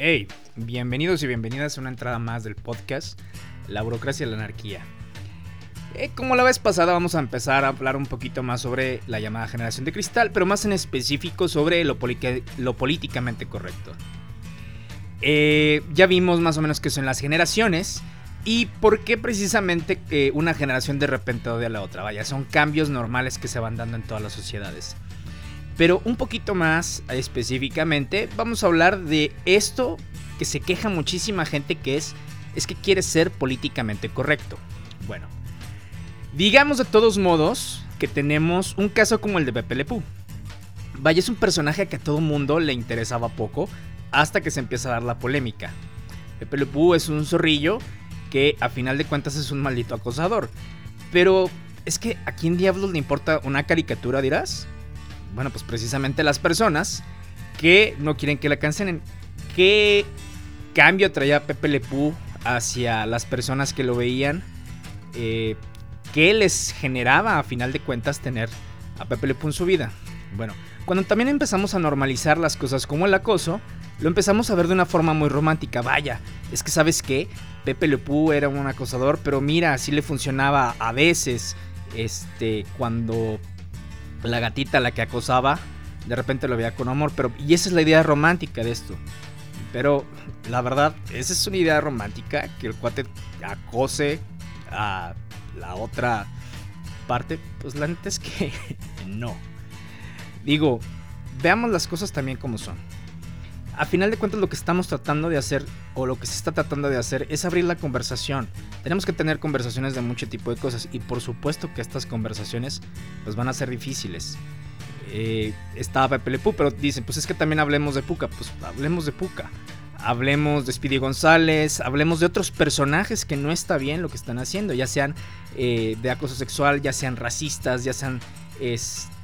Hey, bienvenidos y bienvenidas a una entrada más del podcast La burocracia y la anarquía. Eh, como la vez pasada vamos a empezar a hablar un poquito más sobre la llamada generación de cristal, pero más en específico sobre lo, lo políticamente correcto. Eh, ya vimos más o menos qué son las generaciones y por qué precisamente que una generación de repente odia a la otra. Vaya, son cambios normales que se van dando en todas las sociedades. Pero un poquito más específicamente, vamos a hablar de esto que se queja muchísima gente que es, es que quiere ser políticamente correcto. Bueno, digamos de todos modos que tenemos un caso como el de Pepe Le Vaya, es un personaje que a todo mundo le interesaba poco hasta que se empieza a dar la polémica. Pepe Le es un zorrillo que a final de cuentas es un maldito acosador. Pero es que a quién diablos le importa una caricatura, dirás? Bueno, pues precisamente las personas que no quieren que la cancelen. ¿Qué cambio traía Pepe Lepú hacia las personas que lo veían? Eh, ¿Qué les generaba a final de cuentas tener a Pepe Lepú en su vida? Bueno, cuando también empezamos a normalizar las cosas como el acoso, lo empezamos a ver de una forma muy romántica. Vaya, es que sabes qué, Pepe Lepú era un acosador, pero mira, así le funcionaba a veces. Este, cuando la gatita la que acosaba, de repente lo veía con amor, pero y esa es la idea romántica de esto. Pero la verdad, esa es una idea romántica, que el cuate acose a la otra parte, pues la neta es que no. Digo, veamos las cosas también como son a final de cuentas lo que estamos tratando de hacer o lo que se está tratando de hacer es abrir la conversación. Tenemos que tener conversaciones de mucho tipo de cosas y por supuesto que estas conversaciones pues van a ser difíciles. Eh, estaba Pepe pero dicen, pues es que también hablemos de Puca, pues hablemos de Puca. Hablemos de Speedy González, hablemos de otros personajes que no está bien lo que están haciendo, ya sean eh, de acoso sexual, ya sean racistas, ya sean este,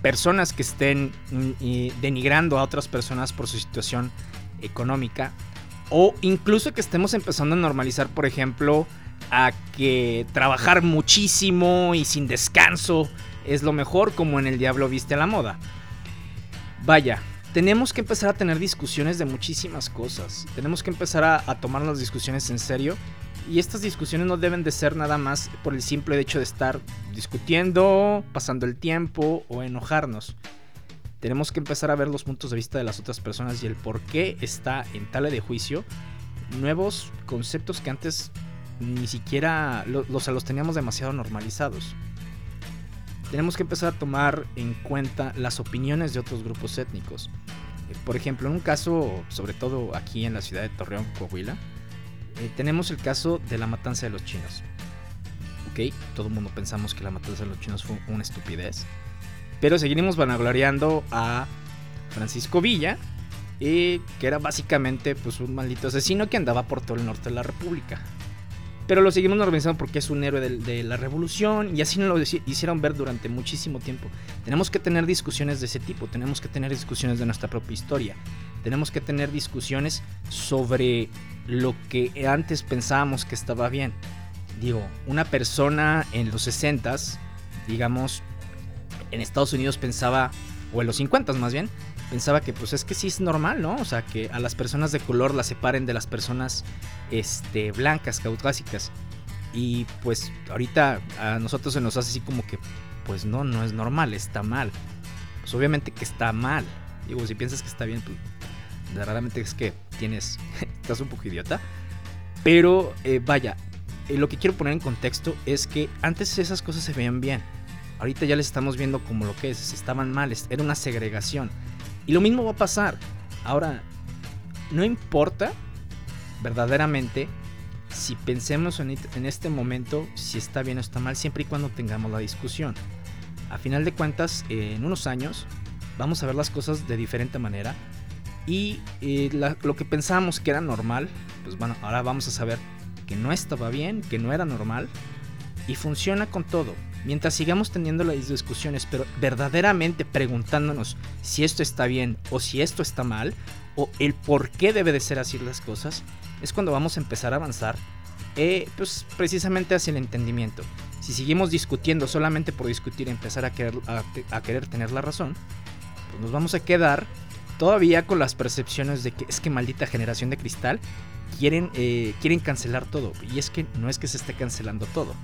personas que estén mm, denigrando a otras personas por su situación económica. O incluso que estemos empezando a normalizar, por ejemplo, a que trabajar muchísimo y sin descanso es lo mejor, como en El Diablo Viste a la Moda. Vaya, tenemos que empezar a tener discusiones de muchísimas cosas. Tenemos que empezar a tomar las discusiones en serio y estas discusiones no deben de ser nada más por el simple hecho de estar discutiendo, pasando el tiempo o enojarnos. Tenemos que empezar a ver los puntos de vista de las otras personas y el por qué está en tala de juicio nuevos conceptos que antes ni siquiera los, los teníamos demasiado normalizados. Tenemos que empezar a tomar en cuenta las opiniones de otros grupos étnicos. Por ejemplo, en un caso, sobre todo aquí en la ciudad de Torreón, Coahuila, eh, tenemos el caso de la matanza de los chinos. Ok, todo el mundo pensamos que la matanza de los chinos fue una estupidez. Pero seguiremos vanagloriando a Francisco Villa, eh, que era básicamente pues, un maldito asesino que andaba por todo el norte de la República. Pero lo seguimos normalizando porque es un héroe de, de, la revolución y así nos lo hicieron ver durante muchísimo tiempo. Tenemos que tener discusiones de ese tipo, tenemos que tener discusiones de nuestra propia historia, tenemos que tener discusiones sobre lo que antes pensábamos que estaba bien. Digo, una persona en los 60 digamos, en Estados Unidos pensaba, o en los 50 más bien, pensaba que pues es que sí es normal, ¿no? O sea, que a las personas de color las separen de las personas este, blancas, caucásicas. Y pues ahorita a nosotros se nos hace así como que, pues no, no es normal, está mal. Pues obviamente que está mal. Digo, si piensas que está bien, pues verdaderamente es que tienes, estás un poco idiota. Pero eh, vaya, eh, lo que quiero poner en contexto es que antes esas cosas se veían bien. Ahorita ya les estamos viendo como lo que es, estaban mal, era una segregación. Y lo mismo va a pasar. Ahora, no importa verdaderamente si pensemos en, en este momento si está bien o está mal, siempre y cuando tengamos la discusión. A final de cuentas, en unos años vamos a ver las cosas de diferente manera y eh, lo que pensábamos que era normal, pues bueno, ahora vamos a saber que no estaba bien, que no era normal. Y funciona con todo. Mientras sigamos teniendo las discusiones, pero verdaderamente preguntándonos si esto está bien o si esto está mal, o el por qué debe de ser así las cosas, es cuando vamos a empezar a avanzar, eh, pues precisamente hacia el entendimiento. Si seguimos discutiendo solamente por discutir y empezar a querer, a, querer tener la razón, pues nos vamos a quedar todavía con las percepciones de que es que maldita generación de cristal quieren, eh, quieren cancelar todo. Y es que no es que se esté cancelando todo.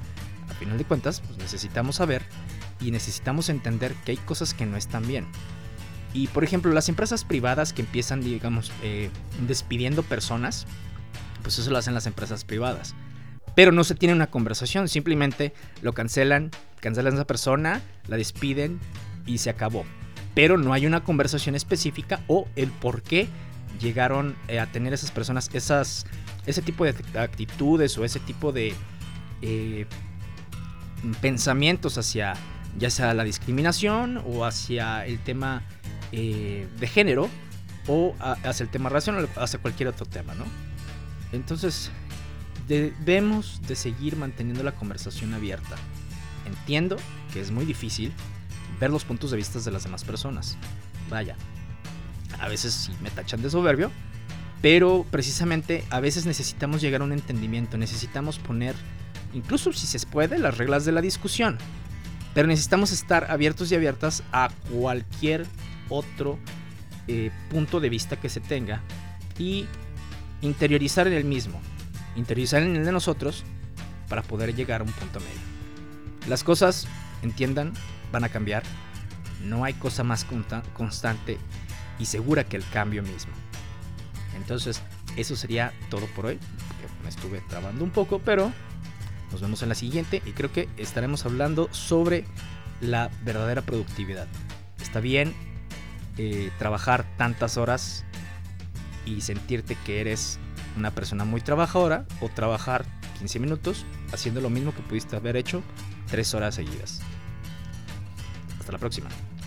A final de cuentas, pues necesitamos saber y necesitamos entender que hay cosas que no están bien. Y por ejemplo, las empresas privadas que empiezan, digamos, eh, despidiendo personas, pues eso lo hacen las empresas privadas. Pero no se tiene una conversación, simplemente lo cancelan, cancelan a esa persona, la despiden y se acabó. Pero no hay una conversación específica o el por qué llegaron eh, a tener esas personas esas, ese tipo de actitudes o ese tipo de eh, pensamientos hacia ya sea la discriminación o hacia el tema eh, de género o hacia el tema racional, hacia cualquier otro tema, ¿no? Entonces, debemos de seguir manteniendo la conversación abierta. Entiendo que es muy difícil ver los puntos de vista de las demás personas. Vaya, a veces sí me tachan de soberbio, pero precisamente a veces necesitamos llegar a un entendimiento, necesitamos poner, incluso si se puede, las reglas de la discusión. Pero necesitamos estar abiertos y abiertas a cualquier otro eh, punto de vista que se tenga y interiorizar en el mismo, interiorizar en el de nosotros para poder llegar a un punto medio. Las cosas, entiendan, van a cambiar. No hay cosa más constante y segura que el cambio mismo. Entonces, eso sería todo por hoy. Me estuve trabando un poco, pero nos vemos en la siguiente y creo que estaremos hablando sobre la verdadera productividad. Está bien eh, trabajar tantas horas y sentirte que eres una persona muy trabajadora o trabajar 15 minutos haciendo lo mismo que pudiste haber hecho 3 horas seguidas. Hasta la próxima.